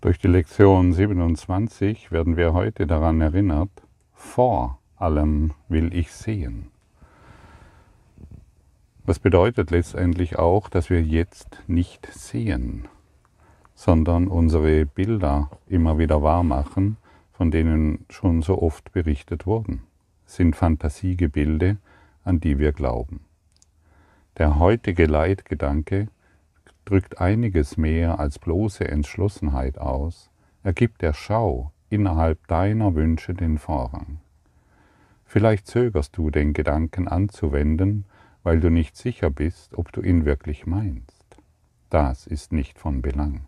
Durch die Lektion 27 werden wir heute daran erinnert, vor allem will ich sehen. Was bedeutet letztendlich auch, dass wir jetzt nicht sehen, sondern unsere Bilder immer wieder wahr machen, von denen schon so oft berichtet wurden, sind Fantasiegebilde, an die wir glauben. Der heutige Leitgedanke drückt einiges mehr als bloße Entschlossenheit aus, er gibt der Schau innerhalb deiner Wünsche den Vorrang. Vielleicht zögerst du den Gedanken anzuwenden, weil du nicht sicher bist, ob du ihn wirklich meinst. Das ist nicht von Belang.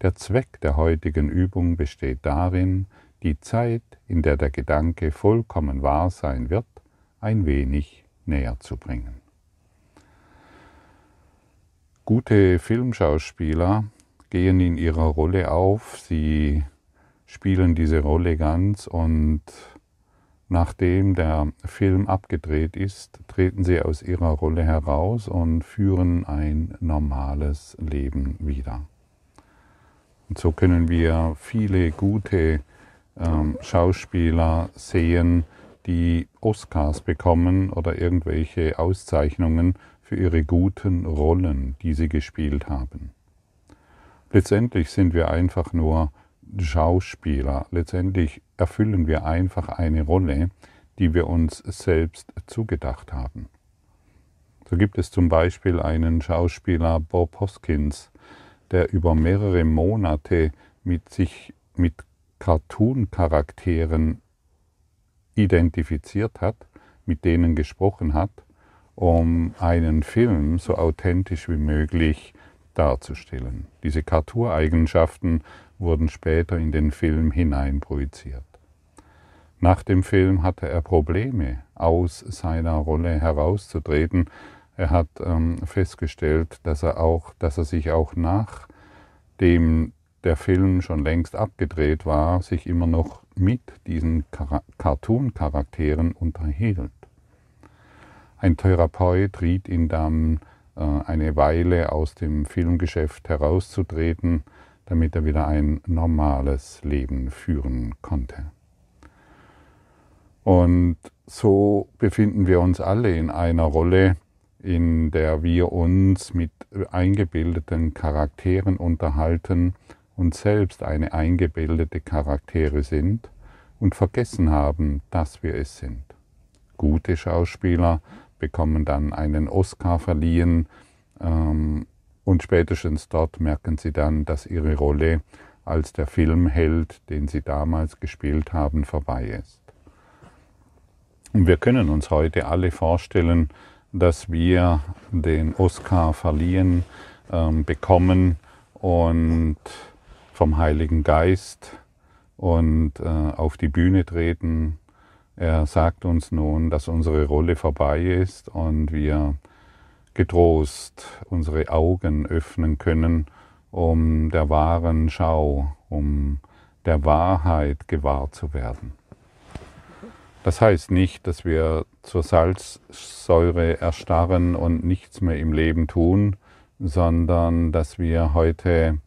Der Zweck der heutigen Übung besteht darin, die Zeit, in der der Gedanke vollkommen wahr sein wird, ein wenig näher zu bringen. Gute Filmschauspieler gehen in ihrer Rolle auf, sie spielen diese Rolle ganz und nachdem der Film abgedreht ist, treten sie aus ihrer Rolle heraus und führen ein normales Leben wieder. Und so können wir viele gute ähm, Schauspieler sehen, die Oscars bekommen oder irgendwelche Auszeichnungen für ihre guten Rollen, die sie gespielt haben. Letztendlich sind wir einfach nur Schauspieler. Letztendlich erfüllen wir einfach eine Rolle, die wir uns selbst zugedacht haben. So gibt es zum Beispiel einen Schauspieler Bob Hoskins, der über mehrere Monate mit sich mit Cartoon-Charakteren identifiziert hat, mit denen gesprochen hat um einen Film so authentisch wie möglich darzustellen. Diese Cartour-Eigenschaften wurden später in den Film hinein projiziert. Nach dem Film hatte er Probleme, aus seiner Rolle herauszutreten. Er hat ähm, festgestellt, dass er, auch, dass er sich auch nachdem der Film schon längst abgedreht war, sich immer noch mit diesen Cartoon-Charakteren unterhielt. Ein Therapeut riet ihn dann, äh, eine Weile aus dem Filmgeschäft herauszutreten, damit er wieder ein normales Leben führen konnte. Und so befinden wir uns alle in einer Rolle, in der wir uns mit eingebildeten Charakteren unterhalten und selbst eine eingebildete Charaktere sind und vergessen haben, dass wir es sind. Gute Schauspieler bekommen dann einen Oscar verliehen ähm, und spätestens dort merken sie dann, dass ihre Rolle als der Filmheld, den sie damals gespielt haben, vorbei ist. Und wir können uns heute alle vorstellen, dass wir den Oscar verliehen ähm, bekommen und vom Heiligen Geist und äh, auf die Bühne treten er sagt uns nun, dass unsere Rolle vorbei ist und wir getrost unsere Augen öffnen können, um der wahren Schau, um der Wahrheit gewahr zu werden. Das heißt nicht, dass wir zur Salzsäure erstarren und nichts mehr im Leben tun, sondern dass wir heute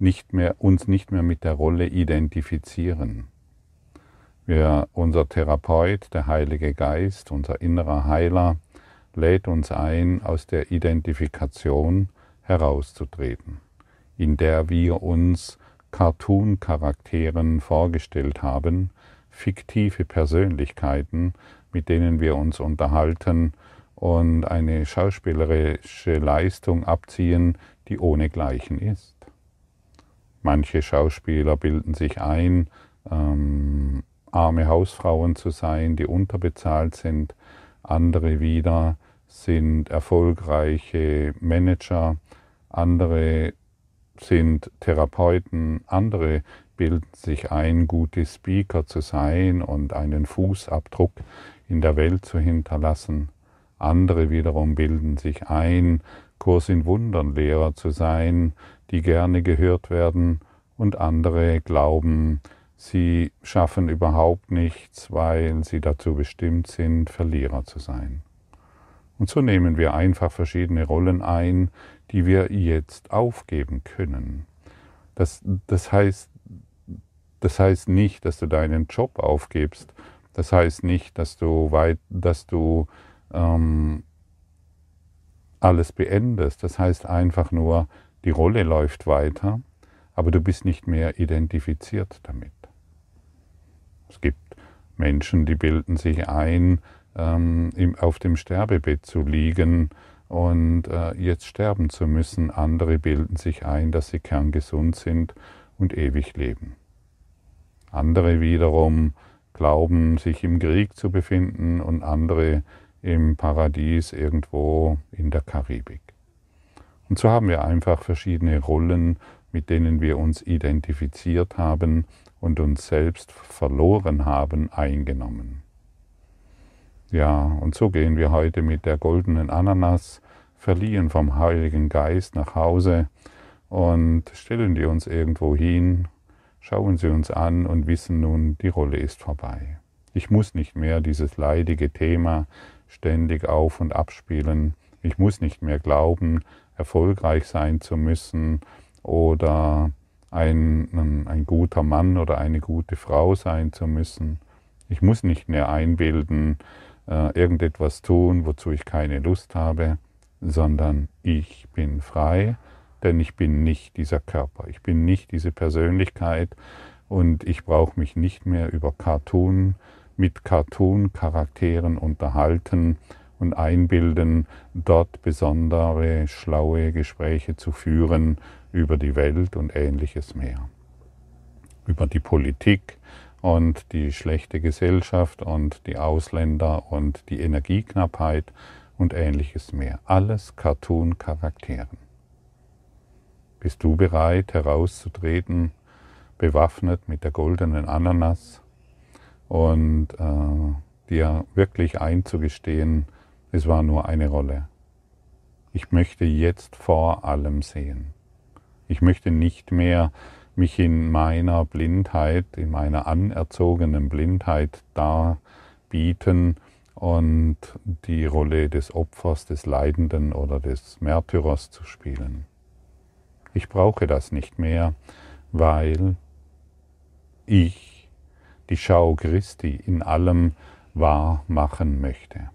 nicht mehr, uns nicht mehr mit der Rolle identifizieren. Wir, unser Therapeut, der Heilige Geist, unser innerer Heiler, lädt uns ein, aus der Identifikation herauszutreten, in der wir uns Cartoon-Charakteren vorgestellt haben, fiktive Persönlichkeiten, mit denen wir uns unterhalten und eine schauspielerische Leistung abziehen, die ohnegleichen ist. Manche Schauspieler bilden sich ein, ähm, arme Hausfrauen zu sein, die unterbezahlt sind. Andere wieder sind erfolgreiche Manager, andere sind Therapeuten, andere bilden sich ein, gute Speaker zu sein und einen Fußabdruck in der Welt zu hinterlassen. Andere wiederum bilden sich ein, Kurs in Wundern Lehrer zu sein, die gerne gehört werden, und andere glauben, Sie schaffen überhaupt nichts, weil sie dazu bestimmt sind, Verlierer zu sein. Und so nehmen wir einfach verschiedene Rollen ein, die wir jetzt aufgeben können. Das, das, heißt, das heißt nicht, dass du deinen Job aufgibst. Das heißt nicht, dass du, weit, dass du ähm, alles beendest. Das heißt einfach nur, die Rolle läuft weiter, aber du bist nicht mehr identifiziert damit. Es gibt Menschen, die bilden sich ein, ähm, auf dem Sterbebett zu liegen und äh, jetzt sterben zu müssen. Andere bilden sich ein, dass sie kerngesund sind und ewig leben. Andere wiederum glauben, sich im Krieg zu befinden und andere im Paradies irgendwo in der Karibik. Und so haben wir einfach verschiedene Rollen, mit denen wir uns identifiziert haben und uns selbst verloren haben, eingenommen. Ja, und so gehen wir heute mit der goldenen Ananas, verliehen vom Heiligen Geist nach Hause und stellen die uns irgendwo hin, schauen sie uns an und wissen nun, die Rolle ist vorbei. Ich muss nicht mehr dieses leidige Thema ständig auf und abspielen. Ich muss nicht mehr glauben, erfolgreich sein zu müssen oder ein, ein guter Mann oder eine gute Frau sein zu müssen. Ich muss nicht mehr einbilden, äh, irgendetwas tun, wozu ich keine Lust habe, sondern ich bin frei, denn ich bin nicht dieser Körper, ich bin nicht diese Persönlichkeit und ich brauche mich nicht mehr über Cartoon mit Cartoon-Charakteren unterhalten und einbilden, dort besondere, schlaue Gespräche zu führen über die Welt und ähnliches mehr. Über die Politik und die schlechte Gesellschaft und die Ausländer und die Energieknappheit und ähnliches mehr. Alles Cartoon-Charakteren. Bist du bereit herauszutreten, bewaffnet mit der goldenen Ananas und äh, dir wirklich einzugestehen, es war nur eine Rolle. Ich möchte jetzt vor allem sehen. Ich möchte nicht mehr mich in meiner Blindheit, in meiner anerzogenen Blindheit darbieten und die Rolle des Opfers, des Leidenden oder des Märtyrers zu spielen. Ich brauche das nicht mehr, weil ich die Schau Christi in allem wahr machen möchte.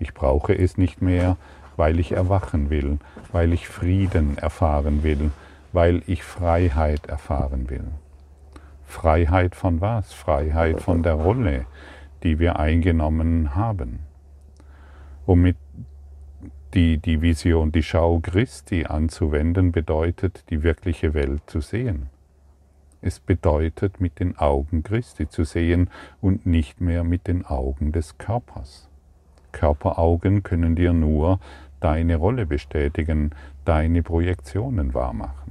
Ich brauche es nicht mehr, weil ich erwachen will, weil ich Frieden erfahren will, weil ich Freiheit erfahren will. Freiheit von was? Freiheit von der Rolle, die wir eingenommen haben. Womit die, die Vision, die Schau Christi anzuwenden, bedeutet, die wirkliche Welt zu sehen. Es bedeutet, mit den Augen Christi zu sehen und nicht mehr mit den Augen des Körpers. Körperaugen können dir nur deine Rolle bestätigen, deine Projektionen wahrmachen.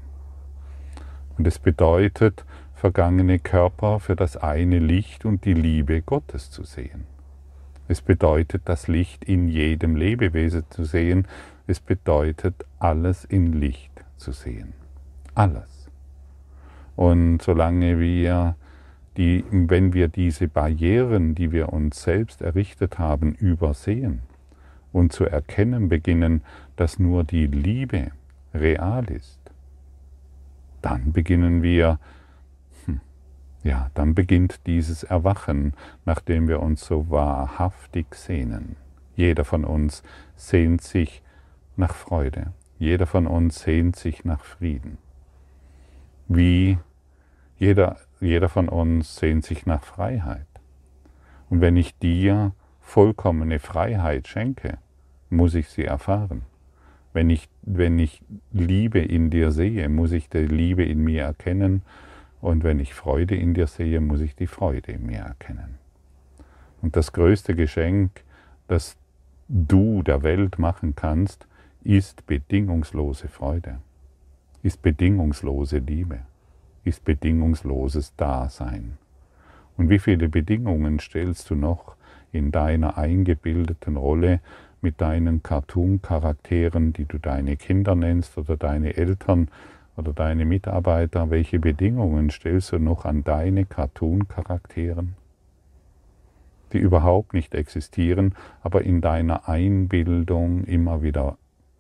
Und es bedeutet, vergangene Körper für das eine Licht und die Liebe Gottes zu sehen. Es bedeutet, das Licht in jedem Lebewesen zu sehen. Es bedeutet, alles in Licht zu sehen. Alles. Und solange wir die, wenn wir diese Barrieren, die wir uns selbst errichtet haben, übersehen und zu erkennen beginnen, dass nur die Liebe real ist, dann beginnen wir, hm, ja, dann beginnt dieses Erwachen, nachdem wir uns so wahrhaftig sehnen. Jeder von uns sehnt sich nach Freude. Jeder von uns sehnt sich nach Frieden. Wie jeder, jeder von uns sehnt sich nach Freiheit. Und wenn ich dir vollkommene Freiheit schenke, muss ich sie erfahren. Wenn ich, wenn ich Liebe in dir sehe, muss ich die Liebe in mir erkennen. Und wenn ich Freude in dir sehe, muss ich die Freude in mir erkennen. Und das größte Geschenk, das du der Welt machen kannst, ist bedingungslose Freude, ist bedingungslose Liebe ist bedingungsloses Dasein. Und wie viele Bedingungen stellst du noch in deiner eingebildeten Rolle mit deinen Cartoon-Charakteren, die du deine Kinder nennst oder deine Eltern oder deine Mitarbeiter, welche Bedingungen stellst du noch an deine Cartoon-Charakteren, die überhaupt nicht existieren, aber in deiner Einbildung immer wieder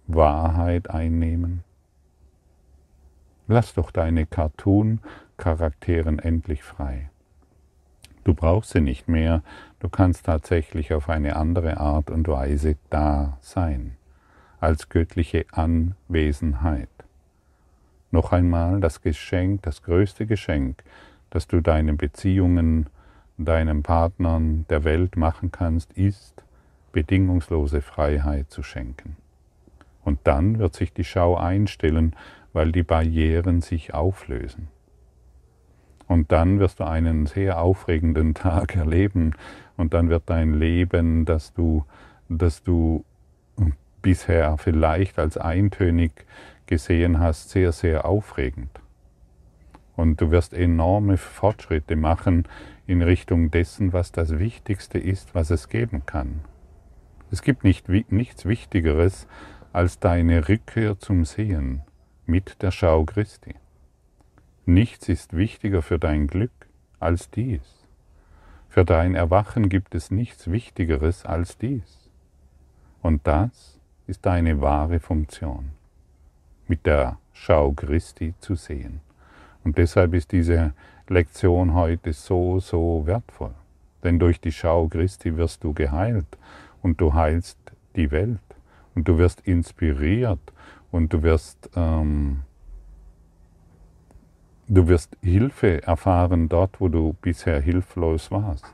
Wahrheit einnehmen? Lass doch deine Cartoon-Charakteren endlich frei. Du brauchst sie nicht mehr, du kannst tatsächlich auf eine andere Art und Weise da sein, als göttliche Anwesenheit. Noch einmal das Geschenk, das größte Geschenk, das du deinen Beziehungen, deinen Partnern, der Welt machen kannst, ist, bedingungslose Freiheit zu schenken. Und dann wird sich die Schau einstellen, weil die Barrieren sich auflösen. Und dann wirst du einen sehr aufregenden Tag erleben und dann wird dein Leben, das du, das du bisher vielleicht als eintönig gesehen hast, sehr, sehr aufregend. Und du wirst enorme Fortschritte machen in Richtung dessen, was das Wichtigste ist, was es geben kann. Es gibt nicht, nichts Wichtigeres als deine Rückkehr zum Sehen mit der Schau Christi. Nichts ist wichtiger für dein Glück als dies. Für dein Erwachen gibt es nichts Wichtigeres als dies. Und das ist deine wahre Funktion, mit der Schau Christi zu sehen. Und deshalb ist diese Lektion heute so, so wertvoll. Denn durch die Schau Christi wirst du geheilt und du heilst die Welt und du wirst inspiriert und du wirst, ähm, du wirst Hilfe erfahren dort, wo du bisher hilflos warst.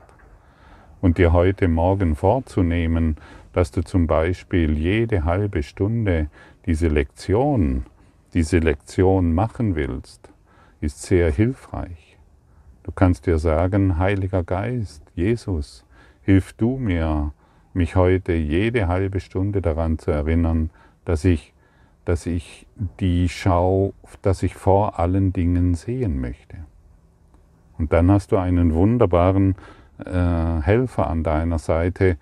Und dir heute Morgen vorzunehmen, dass du zum Beispiel jede halbe Stunde diese Lektion, diese Lektion machen willst, ist sehr hilfreich. Du kannst dir sagen, Heiliger Geist, Jesus, hilf du mir, mich heute jede halbe Stunde daran zu erinnern, dass ich, dass ich die Schau, dass ich vor allen Dingen sehen möchte. Und dann hast du einen wunderbaren äh, Helfer an deiner Seite,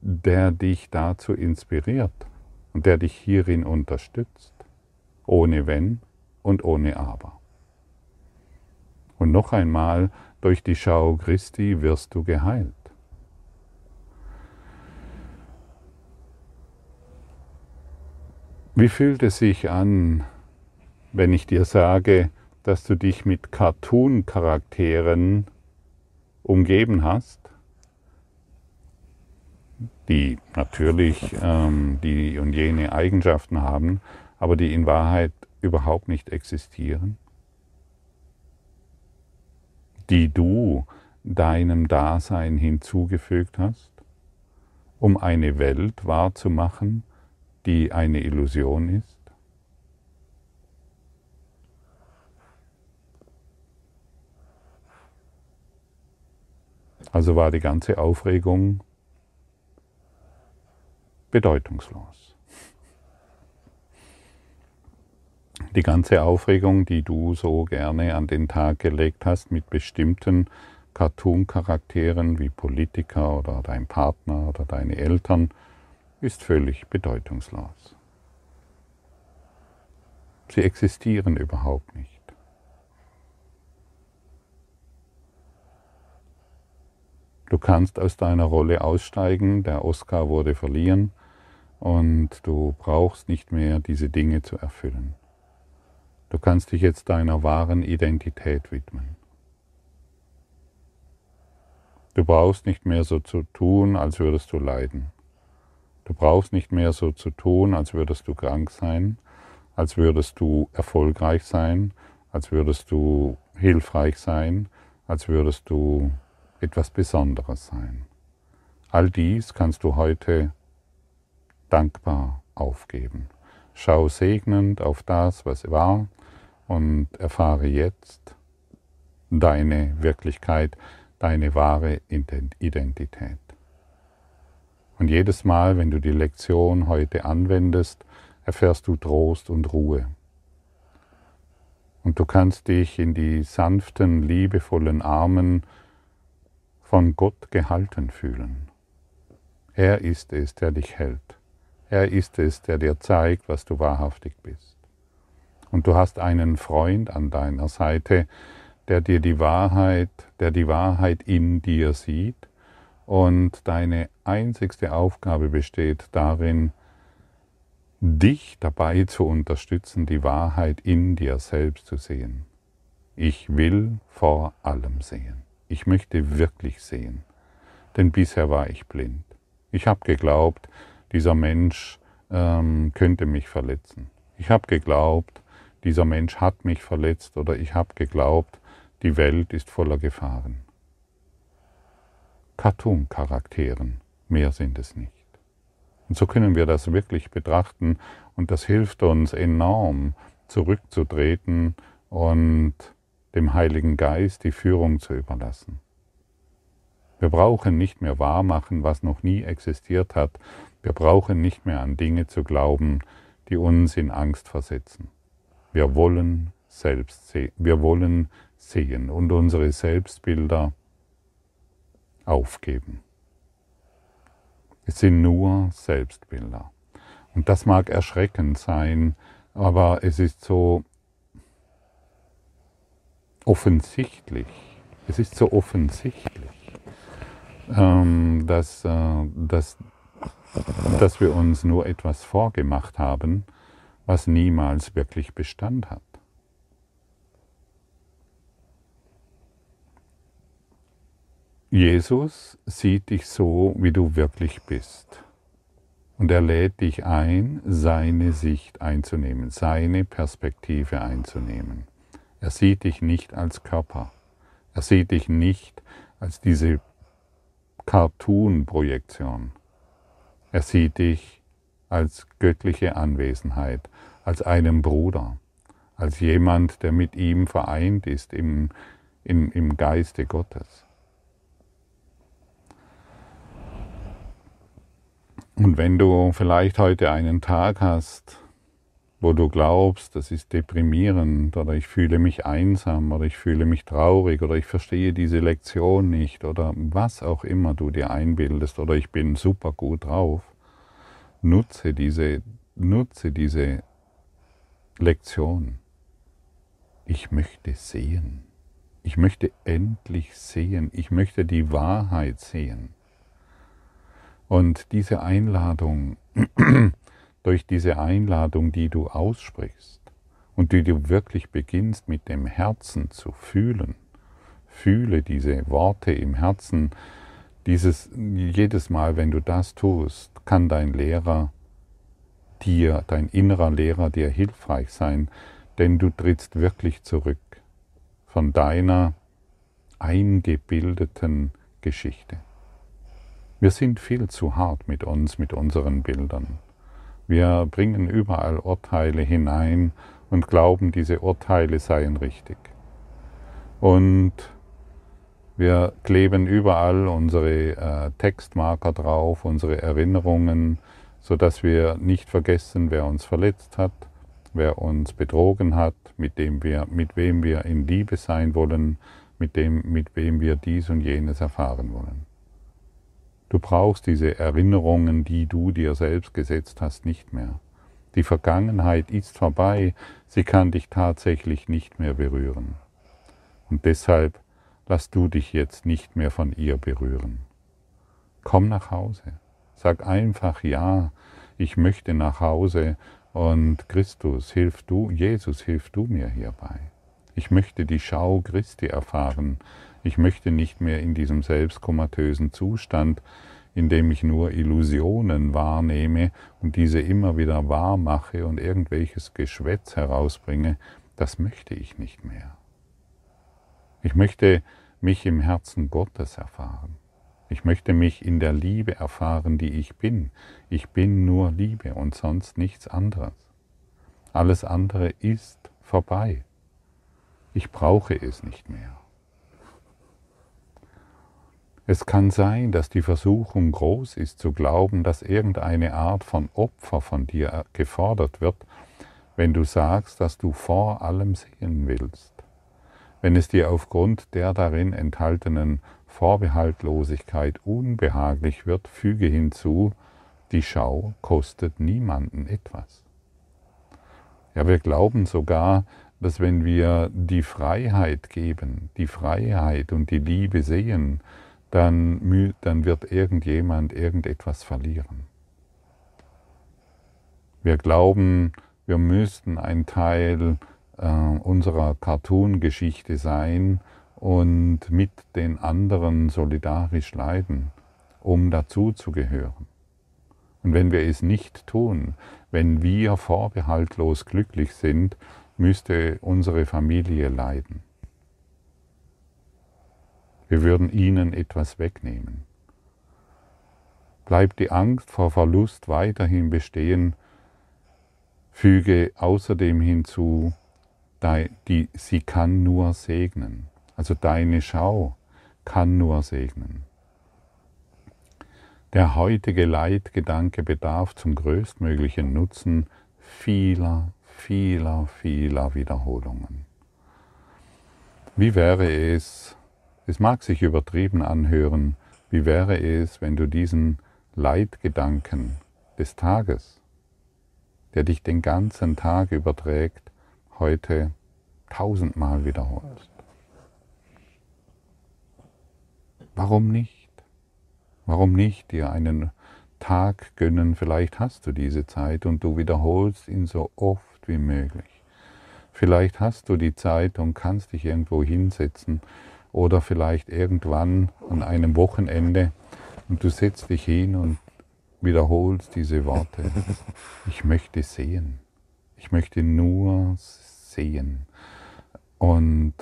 der dich dazu inspiriert und der dich hierin unterstützt, ohne Wenn und ohne Aber. Und noch einmal, durch die Schau Christi wirst du geheilt. Wie fühlt es sich an, wenn ich dir sage, dass du dich mit Cartoon-Charakteren umgeben hast, die natürlich ähm, die und jene Eigenschaften haben, aber die in Wahrheit überhaupt nicht existieren, die du deinem Dasein hinzugefügt hast, um eine Welt wahrzumachen, die eine Illusion ist? Also war die ganze Aufregung bedeutungslos. Die ganze Aufregung, die du so gerne an den Tag gelegt hast mit bestimmten Cartoon-Charakteren wie Politiker oder dein Partner oder deine Eltern, ist völlig bedeutungslos. Sie existieren überhaupt nicht. Du kannst aus deiner Rolle aussteigen, der Oscar wurde verliehen und du brauchst nicht mehr diese Dinge zu erfüllen. Du kannst dich jetzt deiner wahren Identität widmen. Du brauchst nicht mehr so zu tun, als würdest du leiden. Du brauchst nicht mehr so zu tun, als würdest du krank sein, als würdest du erfolgreich sein, als würdest du hilfreich sein, als würdest du etwas Besonderes sein. All dies kannst du heute dankbar aufgeben. Schau segnend auf das, was war und erfahre jetzt deine Wirklichkeit, deine wahre Identität. Und jedes Mal, wenn du die Lektion heute anwendest, erfährst du Trost und Ruhe. Und du kannst dich in die sanften, liebevollen Armen von Gott gehalten fühlen. Er ist es, der dich hält. Er ist es, der dir zeigt, was du wahrhaftig bist. Und du hast einen Freund an deiner Seite, der dir die Wahrheit, der die Wahrheit in dir sieht und deine einzigste Aufgabe besteht darin, dich dabei zu unterstützen, die Wahrheit in dir selbst zu sehen. Ich will vor allem sehen. Ich möchte wirklich sehen. Denn bisher war ich blind. Ich habe geglaubt, dieser Mensch ähm, könnte mich verletzen. Ich habe geglaubt, dieser Mensch hat mich verletzt oder ich habe geglaubt, die Welt ist voller Gefahren. Cartoon-Charakteren, mehr sind es nicht. Und so können wir das wirklich betrachten und das hilft uns enorm zurückzutreten und dem Heiligen Geist die Führung zu überlassen. Wir brauchen nicht mehr wahrmachen, was noch nie existiert hat. Wir brauchen nicht mehr an Dinge zu glauben, die uns in Angst versetzen. Wir wollen selbst sehen, wir wollen sehen und unsere Selbstbilder aufgeben. Es sind nur Selbstbilder. Und das mag erschreckend sein, aber es ist so offensichtlich, es ist so offensichtlich, ähm, dass, äh, dass, dass wir uns nur etwas vorgemacht haben, was niemals wirklich Bestand hat. Jesus sieht dich so, wie du wirklich bist. Und er lädt dich ein, seine Sicht einzunehmen, seine Perspektive einzunehmen. Er sieht dich nicht als Körper. Er sieht dich nicht als diese Cartoon-Projektion. Er sieht dich als göttliche Anwesenheit, als einen Bruder, als jemand, der mit ihm vereint ist im, im, im Geiste Gottes. Und wenn du vielleicht heute einen Tag hast, wo du glaubst, das ist deprimierend oder ich fühle mich einsam oder ich fühle mich traurig oder ich verstehe diese Lektion nicht oder was auch immer du dir einbildest oder ich bin super gut drauf, nutze diese, nutze diese Lektion. Ich möchte sehen. Ich möchte endlich sehen. Ich möchte die Wahrheit sehen. Und diese Einladung, durch diese Einladung, die du aussprichst und die du wirklich beginnst mit dem Herzen zu fühlen, fühle diese Worte im Herzen, dieses, jedes Mal, wenn du das tust, kann dein Lehrer dir, dein innerer Lehrer dir hilfreich sein, denn du trittst wirklich zurück von deiner eingebildeten Geschichte. Wir sind viel zu hart mit uns, mit unseren Bildern. Wir bringen überall Urteile hinein und glauben, diese Urteile seien richtig. Und wir kleben überall unsere äh, Textmarker drauf, unsere Erinnerungen, sodass wir nicht vergessen, wer uns verletzt hat, wer uns betrogen hat, mit, dem wir, mit wem wir in Liebe sein wollen, mit, dem, mit wem wir dies und jenes erfahren wollen. Du brauchst diese Erinnerungen, die du dir selbst gesetzt hast, nicht mehr. Die Vergangenheit ist vorbei, sie kann dich tatsächlich nicht mehr berühren. Und deshalb lass du dich jetzt nicht mehr von ihr berühren. Komm nach Hause. Sag einfach ja, ich möchte nach Hause und Christus, hilf du, Jesus, hilf du mir hierbei. Ich möchte die Schau Christi erfahren, ich möchte nicht mehr in diesem selbstkomatösen Zustand, in dem ich nur Illusionen wahrnehme und diese immer wieder wahr mache und irgendwelches Geschwätz herausbringe, das möchte ich nicht mehr. Ich möchte mich im Herzen Gottes erfahren. Ich möchte mich in der Liebe erfahren, die ich bin. Ich bin nur Liebe und sonst nichts anderes. Alles andere ist vorbei. Ich brauche es nicht mehr. Es kann sein, dass die Versuchung groß ist zu glauben, dass irgendeine Art von Opfer von dir gefordert wird, wenn du sagst, dass du vor allem sehen willst. Wenn es dir aufgrund der darin enthaltenen Vorbehaltlosigkeit unbehaglich wird, füge hinzu, die Schau kostet niemanden etwas. Ja, wir glauben sogar, dass wenn wir die Freiheit geben, die Freiheit und die Liebe sehen, dann, dann wird irgendjemand irgendetwas verlieren. Wir glauben, wir müssten ein Teil äh, unserer Cartoon-Geschichte sein und mit den anderen solidarisch leiden, um dazuzugehören. Und wenn wir es nicht tun, wenn wir vorbehaltlos glücklich sind, müsste unsere Familie leiden. Wir würden ihnen etwas wegnehmen. Bleibt die Angst vor Verlust weiterhin bestehen, füge außerdem hinzu, die, sie kann nur segnen. Also deine Schau kann nur segnen. Der heutige Leitgedanke bedarf zum größtmöglichen Nutzen vieler, vieler, vieler Wiederholungen. Wie wäre es, es mag sich übertrieben anhören, wie wäre es, wenn du diesen Leitgedanken des Tages, der dich den ganzen Tag überträgt, heute tausendmal wiederholst? Warum nicht? Warum nicht dir einen Tag gönnen? Vielleicht hast du diese Zeit und du wiederholst ihn so oft wie möglich. Vielleicht hast du die Zeit und kannst dich irgendwo hinsetzen oder vielleicht irgendwann an einem Wochenende und du setzt dich hin und wiederholst diese Worte. Ich möchte sehen. Ich möchte nur sehen. Und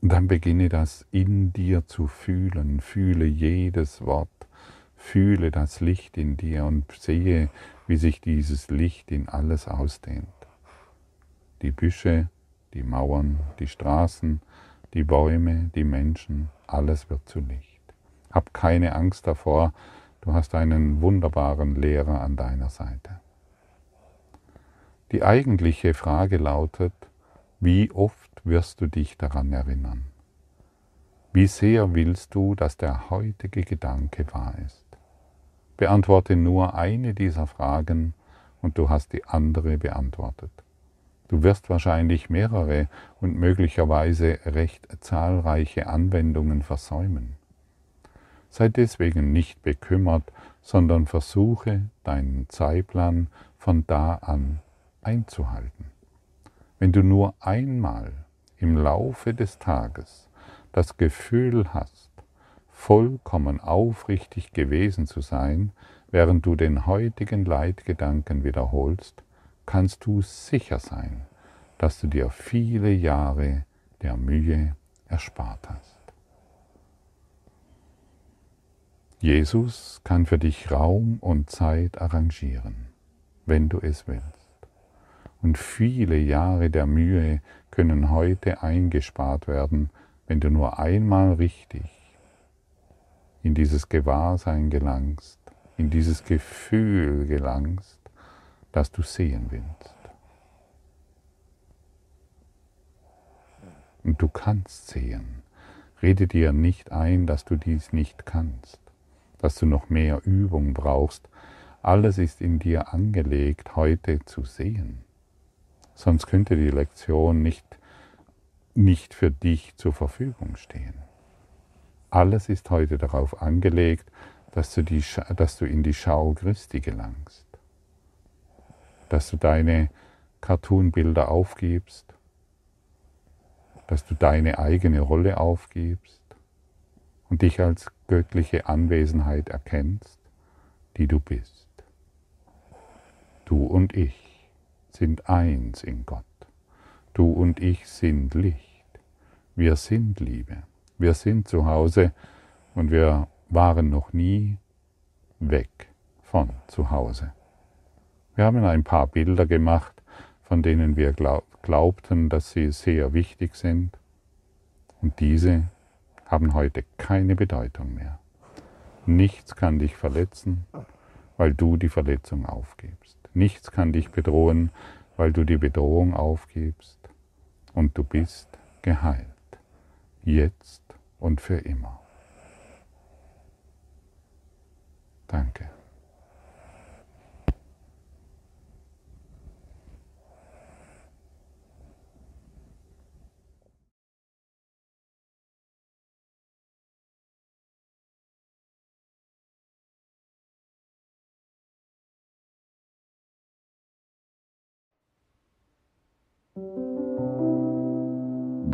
dann beginne das in dir zu fühlen. Fühle jedes Wort. Fühle das Licht in dir und sehe, wie sich dieses Licht in alles ausdehnt. Die Büsche, die Mauern, die Straßen, die Bäume, die Menschen, alles wird zu Licht. Hab keine Angst davor, du hast einen wunderbaren Lehrer an deiner Seite. Die eigentliche Frage lautet, wie oft wirst du dich daran erinnern. Wie sehr willst du, dass der heutige Gedanke wahr ist? Beantworte nur eine dieser Fragen und du hast die andere beantwortet. Du wirst wahrscheinlich mehrere und möglicherweise recht zahlreiche Anwendungen versäumen. Sei deswegen nicht bekümmert, sondern versuche deinen Zeitplan von da an einzuhalten. Wenn du nur einmal im Laufe des Tages das Gefühl hast, vollkommen aufrichtig gewesen zu sein, während du den heutigen Leitgedanken wiederholst, kannst du sicher sein, dass du dir viele Jahre der Mühe erspart hast. Jesus kann für dich Raum und Zeit arrangieren, wenn du es willst. Und viele Jahre der Mühe können heute eingespart werden, wenn du nur einmal richtig in dieses Gewahrsein gelangst, in dieses Gefühl gelangst, dass du sehen willst. Und du kannst sehen. Rede dir nicht ein, dass du dies nicht kannst, dass du noch mehr Übung brauchst. Alles ist in dir angelegt, heute zu sehen. Sonst könnte die Lektion nicht, nicht für dich zur Verfügung stehen. Alles ist heute darauf angelegt, dass du, die, dass du in die Schau Christi gelangst, dass du deine Cartoonbilder aufgibst, dass du deine eigene Rolle aufgibst und dich als göttliche Anwesenheit erkennst, die du bist. Du und ich sind eins in Gott. Du und ich sind Licht. Wir sind Liebe. Wir sind zu Hause und wir waren noch nie weg von zu Hause. Wir haben ein paar Bilder gemacht, von denen wir glaubten, dass sie sehr wichtig sind. Und diese haben heute keine Bedeutung mehr. Nichts kann dich verletzen, weil du die Verletzung aufgibst. Nichts kann dich bedrohen, weil du die Bedrohung aufgibst und du bist geheilt, jetzt und für immer. Danke.